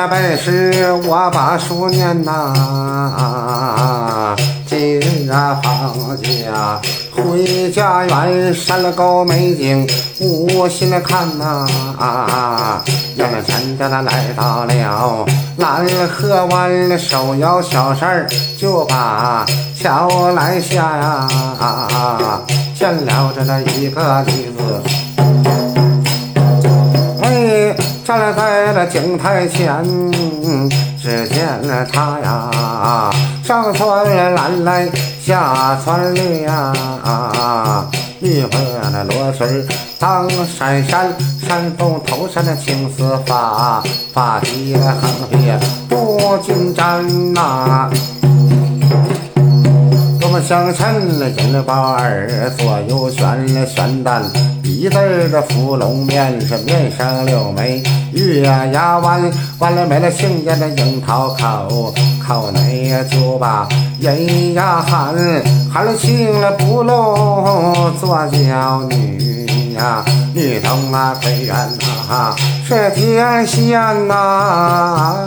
了本事，我把书念呐。啊今日啊放假回家园，山了高美景，无心看呐。杨了前的来到了蓝河湾，手摇小扇儿就把桥来下呀。见了这那一个女子，站在了井台前，只见了他呀，上穿了蓝来，下穿绿呀，绿色那罗裙当闪闪，扇动头上的青丝发，发髻横撇不均沾呐。多么香衬了银包儿，左右旋了旋丹，鼻子儿的芙蓉面，是面上柳眉，月牙弯，弯了眉了杏眼的樱桃口，口内呀就把人呀喊，喊了清了不露做娇女呀，女童啊飞远呐，是天仙呐。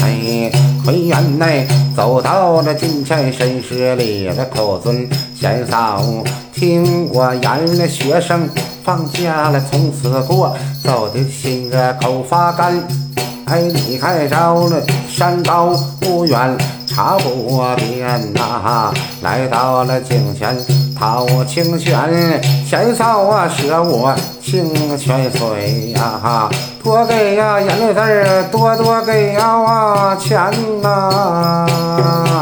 哎，回园内走到了金前深室里，的口尊贤嫂听我言了，学生放假了，从此过，走的心啊口发干。哎，离开着了山高不远，茶不边呐，来到了井前讨清泉。贤嫂啊，舍我清泉水呀，多给呀眼泪字儿，多多给呀钱呐。